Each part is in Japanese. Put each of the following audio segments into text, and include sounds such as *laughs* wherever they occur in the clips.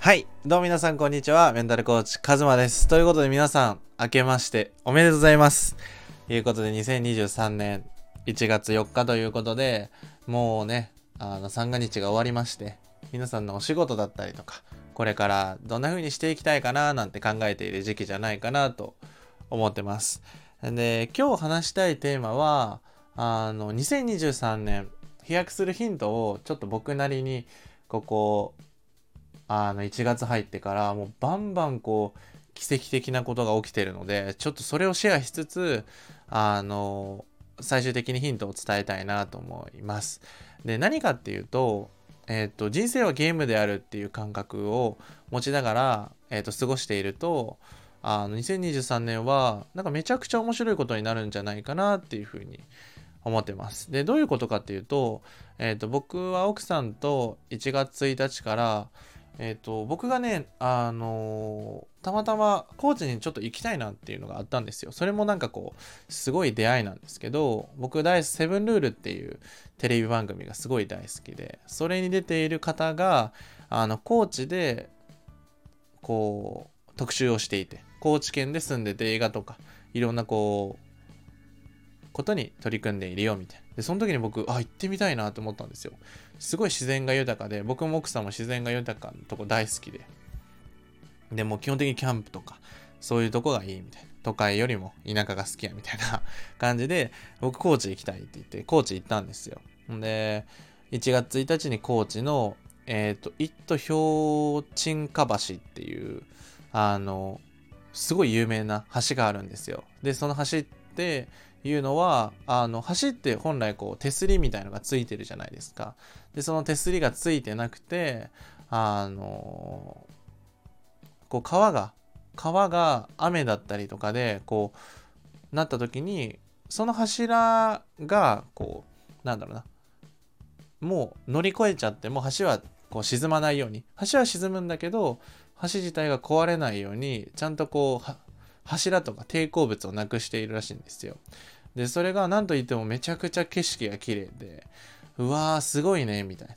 はい。どうも皆さん、こんにちは。メンタルコーチ、カズマです。ということで皆さん、明けましておめでとうございます。ということで、2023年1月4日ということで、もうね、あの、三が日が終わりまして、皆さんのお仕事だったりとか、これからどんな風にしていきたいかななんて考えている時期じゃないかなと思ってます。で、今日話したいテーマは、あの、2023年、飛躍するヒントをちょっと僕なりに、ここ、あの1月入ってからもうバンバンこう奇跡的なことが起きてるのでちょっとそれをシェアしつつあの最終的にヒントを伝えたいなと思います。で何かっていうと,、えー、と人生はゲームであるっていう感覚を持ちながら、えー、と過ごしているとあの2023年はなんかめちゃくちゃ面白いことになるんじゃないかなっていうふうに思ってます。でどういうことかっていうと,、えー、と僕は奥さんと1月1日からえっ、と、僕がね、あのーたまたま高知にちょっと行きたいなっていうのがあったんですよ。それもなんかこう、すごい出会いなんですけど、僕大好き、セブンルールっていうテレビ番組がすごい大好きで、それに出ている方が、あの、高知で、こう、特集をしていて、高知県で住んでて映画とか、いろんなこう、ことに取り組んでいるよみたいな。で、その時に僕、あ、行ってみたいなと思ったんですよ。すごい自然が豊かで、僕も奥さんも自然が豊かなとこ大好きで。でも基本的にキャンプとか、そういうとこがいいみたいな。都会よりも田舎が好きやみたいな *laughs* 感じで、僕高知行きたいって言って、高知行ったんですよ。で、1月1日に高知の、えっ、と、一都氷鎮下橋っていう、あの、すごい有名な橋があるんですよ。で、その橋ってっていうのは、あの、橋って本来こう手すりみたいのがついてるじゃないですか。で、その手すりがついてなくて、あの、こう川が、川が雨だったりとかで、こう、なった時に、その柱が、こう、なんだろうな、もう乗り越えちゃって、もう橋はこう沈まないように、橋は沈むんだけど、橋自体が壊れないように、ちゃんとこう、柱とか抵抗物をなくしているらしいんですよ。で、それが何と言ってもめちゃくちゃ景色が綺麗で、うわーすごいね、みたいな。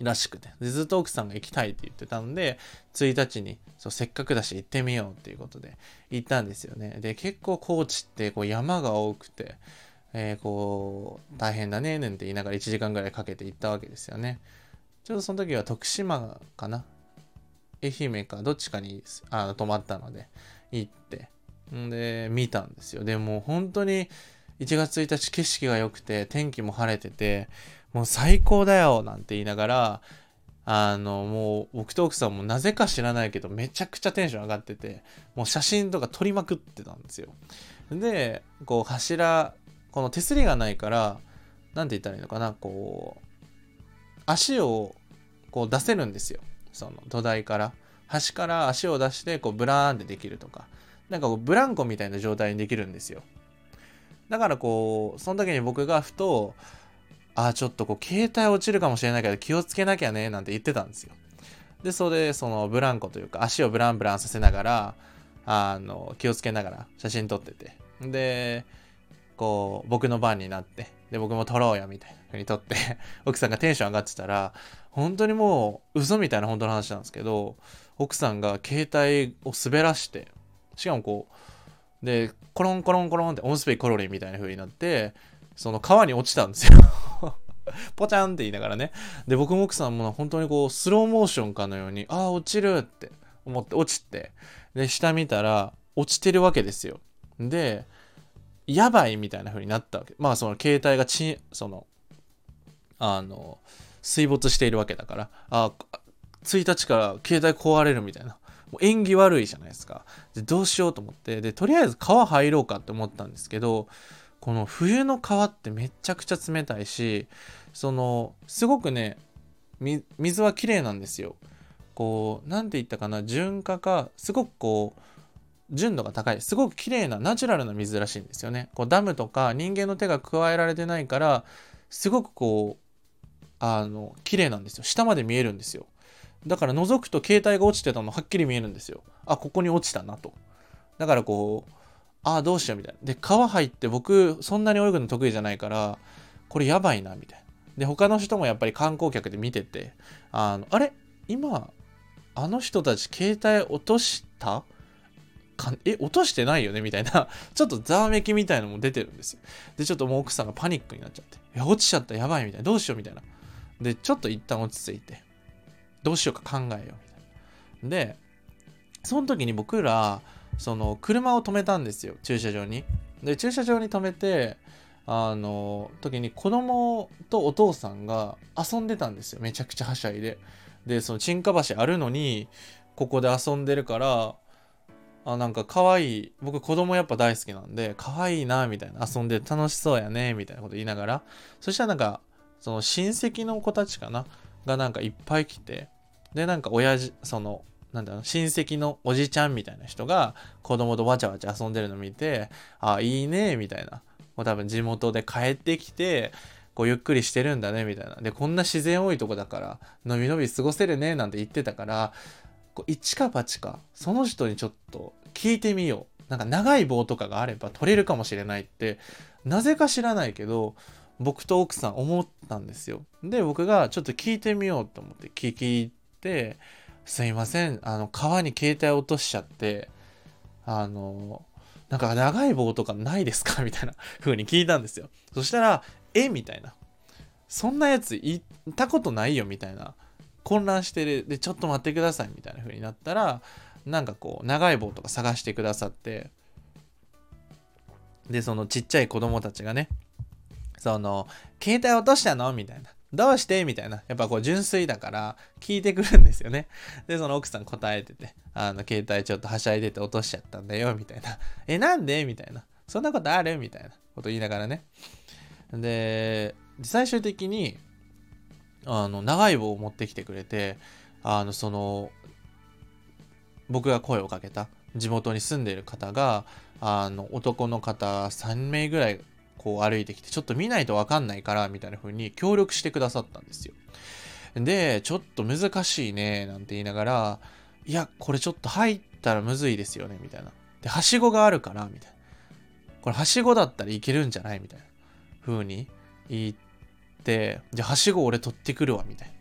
らしくてで。ずっと奥さんが行きたいって言ってたんで、1日にそうせっかくだし行ってみようっていうことで行ったんですよね。で、結構高知ってこう山が多くて、えー、こう、大変だね、なんて言いながら1時間ぐらいかけて行ったわけですよね。ちょうどその時は徳島かな？愛媛かどっちかにあの泊まったので行って。んで見たんですよ。でも本当に1月1日景色が良くて天気も晴れててもう最高だよなんて言いながらあのもう僕と奥さんもなぜか知らないけどめちゃくちゃテンション上がっててもう写真とか撮りまくってたんですよ。でこう柱この手すりがないから何て言ったらいいのかなこう足をこう出せるんですよ。その土台から。端から足を出してこうブラーンってできるとか。なんかこうブランコみたいな状態にできるんですよ。だからこうその時に僕がふとあちょっとこう携帯落ちるかもしれないけど気をつけなきゃねなんて言ってたんですよ。でそれでそのブランコというか足をブランブランさせながらあの気をつけながら写真撮ってて。でこう僕の番になってで僕も撮ろうよみたいな風に撮って奥さんがテンション上がってたら本当にもう嘘みたいな本当の話なんですけど奥さんが携帯を滑らしてしかもこうでコロンコロンコロンってオンスペイコロリンみたいな風になってその川に落ちたんですよ。*laughs* ポチャンって言いながらね。で僕も奥さんも本当にこうスローモーションかのようにああ落ちるって思って落ちてで下見たら落ちてるわけですよ。でやばいみたいな風になったわけ。まあその携帯がちそのあの水没しているわけだから。あ1日から携帯壊れるみたいな。もう縁起悪いじゃないですか。でどうしようと思って。でとりあえず川入ろうかって思ったんですけどこの冬の川ってめちゃくちゃ冷たいしそのすごくね水は綺麗なんですよ。こう何て言ったかな純化かすごくこう純度が高い。すごく綺麗なナチュラルな水らしいんですよね。こうダムとか人間の手が加えられてないからすごくこうあの綺麗なんですよ。下まで見えるんですよ。だから覗くと携帯が落ちてたのはっきり見えるんですよ。あここに落ちたなと。だからこうああどうしようみたいな。で川入って僕そんなに泳ぐの得意じゃないからこれやばいなみたいな。で他の人もやっぱり観光客で見ててあのあれ？今あの人たち携帯落とした？かえ、落としてないよね？みたいな、*laughs* ちょっとざわめきみたいのも出てるんですよ。で、ちょっともう奥さんがパニックになっちゃって、いや、落ちちゃった。やばい。みたいな、どうしようみたいな。で、ちょっと一旦落ち着いて、どうしようか考えようみたいな。で、その時に僕ら、その、車を止めたんですよ、駐車場に。で、駐車場に止めて、あの、時に子供とお父さんが遊んでたんですよ、めちゃくちゃはしゃいで。で、その沈下橋あるのに、ここで遊んでるから、あなんか可愛い僕子供やっぱ大好きなんで可愛いなみたいな遊んで楽しそうやねみたいなこと言いながらそしたらなんかその親戚の子たちかながなんかいっぱい来てでなんか親父そのなんだろう親戚のおじちゃんみたいな人が子供とわちゃわちゃ遊んでるの見てあいいねみたいなもう多分地元で帰ってきてこうゆっくりしてるんだねみたいなでこんな自然多いとこだからのびのび過ごせるねなんて言ってたからこう一か八かその人にちょっと聞いてみよう。なんか長い棒とかがあれば取れるかもしれないって、なぜか知らないけど、僕と奥さん思ったんですよ。で、僕がちょっと聞いてみようと思って聞いて、すいません、あの、川に携帯落としちゃって、あの、なんか長い棒とかないですか？*laughs* みたいな風に聞いたんですよ。そしたら、え？みたいな。そんなやついたことないよ？みたいな。混乱してる。で、ちょっと待ってくださいみたいな風になったら、なんかこう長い棒とか探してくださってでそのちっちゃい子供たちがねその携帯落としたの？みたいなどうして？みたいな。やっぱこう純粋だから聞いてくるんですよね。で、その奥さん答えてて、あの、携帯ちょっとはしゃいでて落としちゃったんだよ、みたいな。え、なんで？みたいな。そんなことある？みたいなこと言いながらね。で、最終的に、あの、長い棒を持ってきてくれて、あの、その、僕が声をかけた地元に住んでいる方があの男の方3名ぐらいこう歩いてきてちょっと見ないと分かんないからみたいな風に協力してくださったんですよ。でちょっと難しいねなんて言いながらいやこれちょっと入ったらむずいですよねみたいな。ではしごがあるからみたいな。これはしごだったらいけるんじゃない？みたいな風に言ってじゃあはしご俺取ってくるわみたいな。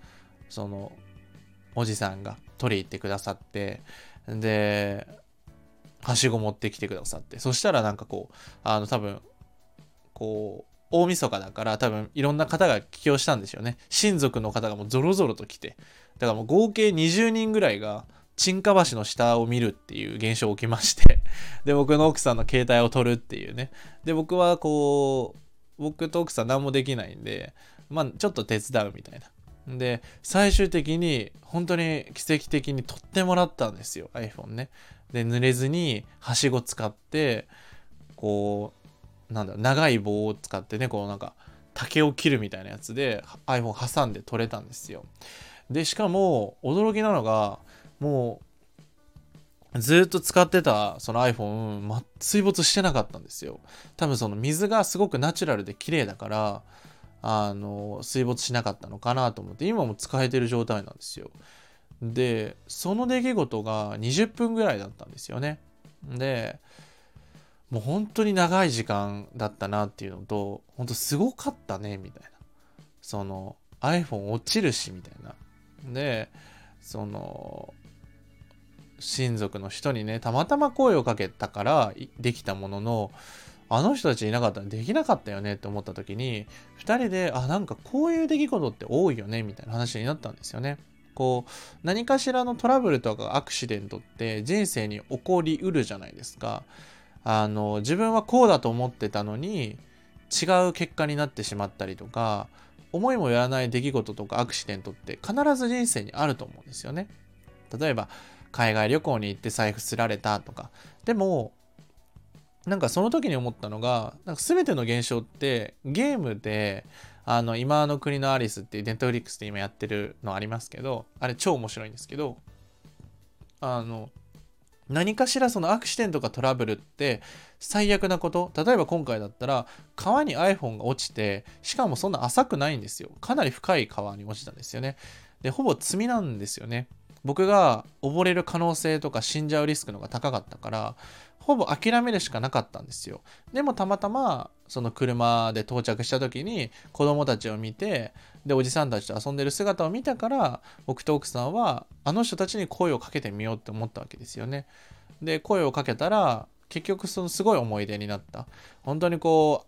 そのおじさんが取り行ってくださってで、はしご持ってきてくださって、そしたらなんかこう、あの多分、こう、大晦日だから多分いろんな方が帰郷したんですよね。親族の方がもうゾロゾロと来て。だからもう合計20人ぐらいが沈下橋の下を見るっていう現象起きまして *laughs* で、僕の奥さんの携帯を取るっていうね。で、僕はこう、僕と奥さん何もできないんで、まあちょっと手伝うみたいな。で、最終的に本当に奇跡的に取ってもらったんですよ、iPhone ね。で、濡れずにはしご使って、こう、なんだ、長い棒を使ってね、こうなんか竹を切るみたいなやつで iPhone 挟んで取れたんですよ。で、しかも驚きなのが、もうずっと使ってたその iPhone、水没してなかったんですよ。多分その水がすごくナチュラルで綺麗だから、あの水没しなかったのかなと思って今も使えてる状態なんですよでその出来事が20分ぐらいだったんですよねでもう本当に長い時間だったなっていうのと本当すごかったねみたいなその iPhone 落ちるしみたいなでその親族の人にねたまたま声をかけたからできたもののあの人たちいなかったらできなかったよねって思った時に2人であなんかこういう出来事って多いよねみたいな話になったんですよね。こう何かしらのトラブルとかアクシデントって人生に起こりうるじゃないですか。あの自分はこうだと思ってたのに違う結果になってしまったりとか思いもよらない出来事とかアクシデントって必ず人生にあると思うんですよね。例えば海外旅行に行って財布すられたとかでもなんかその時に思ったのが、なんか全ての現象ってゲームで、あの、今の国のアリスっていうネットフリックスで今やってるのありますけど、あれ超面白いんですけど、あの、何かしらそのアクシデントかトラブルって最悪なこと。例えば今回だったら川に iPhone が落ちて、しかもそんな浅くないんですよ。かなり深い川に落ちたんですよね。で、ほぼ積みなんですよね。僕が溺れる可能性とか死んじゃうリスクのが高かったからほぼ諦めるしかなかったんですよ。でもたまたまその車で到着した時に子供たちを見てでおじさんたちと遊んでる姿を見たから僕と奥さんはあの人たちに声をかけてみようって思ったわけですよね。で声をかけたら結局そのすごい思い出になった。本当にこう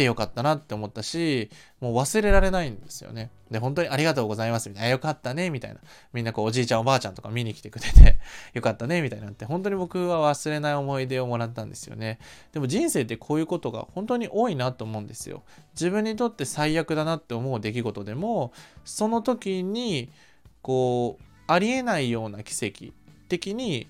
てよかったなって思ったし、もう忘れられないんですよね。で、本当にありがとうございますみたいな、よかったねみたいな。みんなこうおじいちゃんおばあちゃんとか見に来てくれて *laughs* よかったねみたいなって、本当に僕は忘れない思い出をもらったんですよね。でも人生ってこういうことが本当に多いなと思うんですよ。自分にとって最悪だなって思う出来事でも、その時に、こう、ありえないような奇跡的に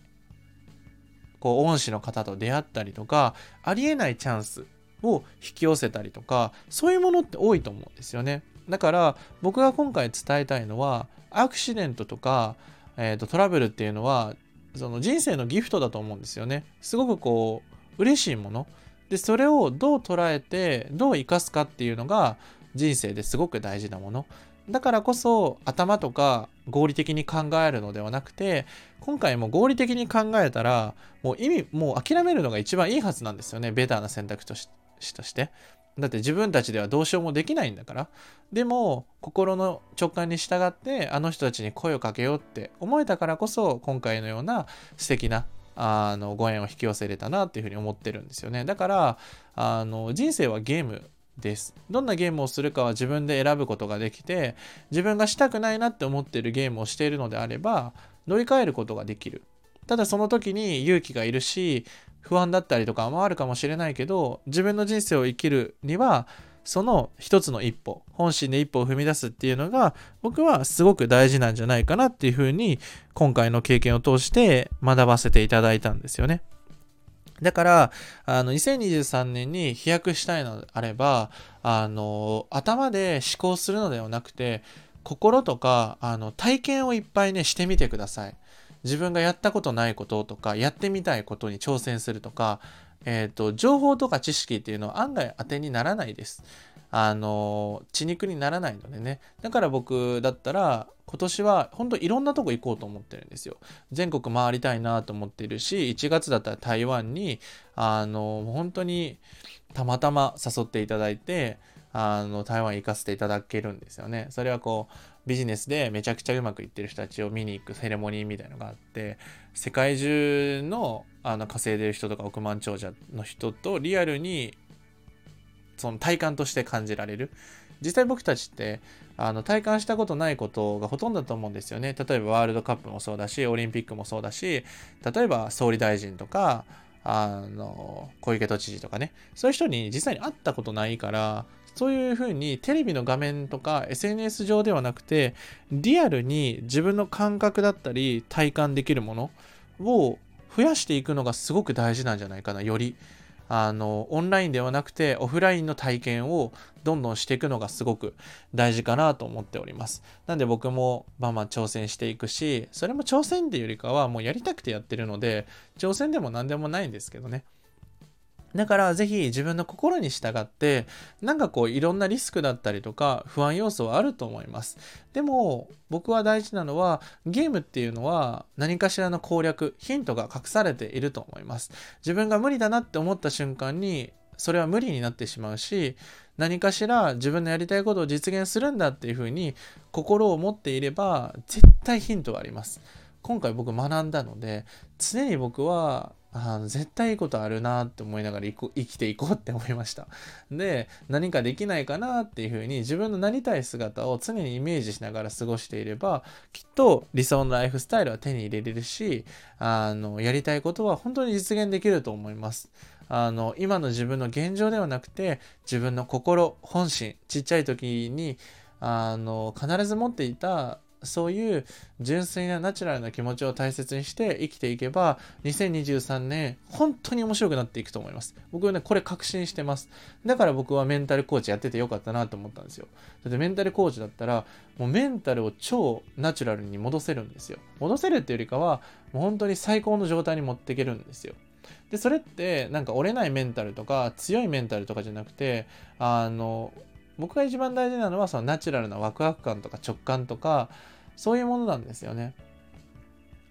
こう恩師の方と出会ったりとかありえないチャンスを引き寄せたりとかそういうものって多いと思うんですよね。だから僕が今回伝えたいのはアクシデントとか、えーと、トラブルっていうのはその人生のギフトだと思うんですよね。すごくこう嬉しいもの。でそれをどう捉えてどう生かすかっていうのが人生ですごく大事なもの。だからこそ頭とか合理的に考えるのではなくて今回も合理的に考えたらもう意味もう諦めるのが一番いいはずなんですよね。ベターな選択としてとして。だって自分たちではどうしようもできないんだから。でも、心の直感に従って、あの人たちに声をかけようって思えたからこそ、今回のような素敵なあのご縁を引き寄せれたなっていうふうに思ってるんですよね。だから、あの人生はゲームです。どんなゲームをするかは自分で選ぶことができて、自分がしたくないなって思ってるゲームをしているのであれば、乗り換えることができる。ただその時に勇気がいるし、不安だったりとかもあるかもしれないけど自分の人生を生きるにはその一つの一歩本心で一歩を踏み出すっていうのが僕はすごく大事なんじゃないかなっていうふうに今回の経験を通して学ばせていただいたんですよね。だから、あの、2023年に飛躍したいのであれば、あの、頭で思考するのではなくて、心とか、あの、体験をいっぱいね、してみてください。自分がやったことないこととか、やってみたいことに挑戦するとか、え、ー、と、情報とか知識っていうのは案外当てにならないです。あの、血肉にならないのでね。だから僕だったら、今年は本当いろんなとこ行こうと思ってるんですよ。全国回りたいなと思っているし、1月だったら台湾に、あの、本当にたまたま誘っていただいて、あの、台湾行かせていただけるんですよね。それはこう、ビジネスでめちゃくちゃうまくいってる人たちを見に行くセレモニーみたいのがあって世界中のあの稼いでる人とか億万長者の人とリアルにその体感として感じられる。実際僕たちってあの体感したことないことがほとんどだと思うんですよね。例えばワールドカップもそうだしオリンピックもそうだし例えば総理大臣とかあの小池都知事とかね。そういう人に実際に会ったことないからそういうふうにテレビの画面とか SNS 上ではなくてリアルに自分の感覚だったり体感できるものを増やしていくのがすごく大事なんじゃないかなより。あのオンラインではなくてオフラインの体験をどんどんしていくのがすごく大事かなと思っております。なんで僕もバンバン挑戦していくしそれも挑戦っていうよりかはもうやりたくてやってるので挑戦でも何でもないんですけどね。だからぜひ自分の心に従ってなんかこういろんなリスクだったりとか不安要素はあると思います。でも僕は大事なのはゲームっていうのは何かしらの攻略ヒントが隠されていると思います。自分が無理だなって思った瞬間にそれは無理になってしまうし何かしら自分のやりたいことを実現するんだっていうふうに心を持っていれば絶対ヒントがあります。今回僕学んだので常に僕はあの絶対いいことあるなって思いながら生きていこうって思いました。で、何かできないかなっていうふうに自分のなりたい姿を常にイメージしながら過ごしていれば、きっと理想のライフスタイルは手に入れれるし、あの、やりたいことは本当に実現できると思います。あの、今の自分の現状ではなくて、自分の心、本心、ちっちゃい時に、あの、必ず持っていたそういう純粋なナチュラルな気持ちを大切にして生きていけば、2023年、本当に面白くなっていくと思います。僕はね、これ確信してます。だから僕はメンタルコーチやっててよかったなと思ったんですよ。だってメンタルコーチだったら、もうメンタルを超ナチュラルに戻せるんですよ。戻せるっていうよりかは、もう本当に最高の状態に持っていけるんですよ。で、それってなんか折れないメンタルとか強いメンタルとかじゃなくて、あの、僕が一番大事なのはそのナチュラルなワクワク感とか直感とかそういうものなんですよね。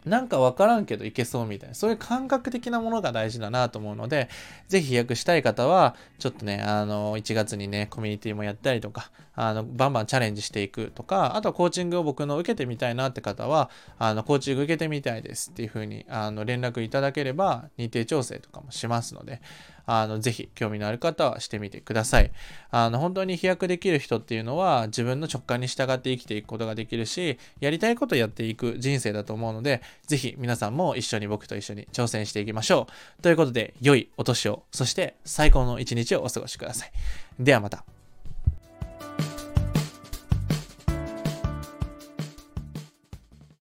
なんかわからんけどいけそうみたいな、そういう感覚的なものが大事だなと思うので、是非飛躍したい方は、ちょっとね、あの、1月にね、コミュニティもやったりとか、あの、バンバンチャレンジしていくとか、あとはコーチングを僕の受けてみたいなって方は、あの、コーチング受けてみたいですっていう風に、あの、連絡いただければ、日程調整とかもしますので、あの、ぜひ興味のある方はしてみてください。あの、本当に飛躍できる人っていうのは自分の直感に従って生きていくことができるし、やりたいことやっていく人生だと思うので、ぜひ皆さんも一緒に僕と一緒に挑戦していきましょう。ということで、良いお年を、そして最高の一日をお過ごしください。ではまた。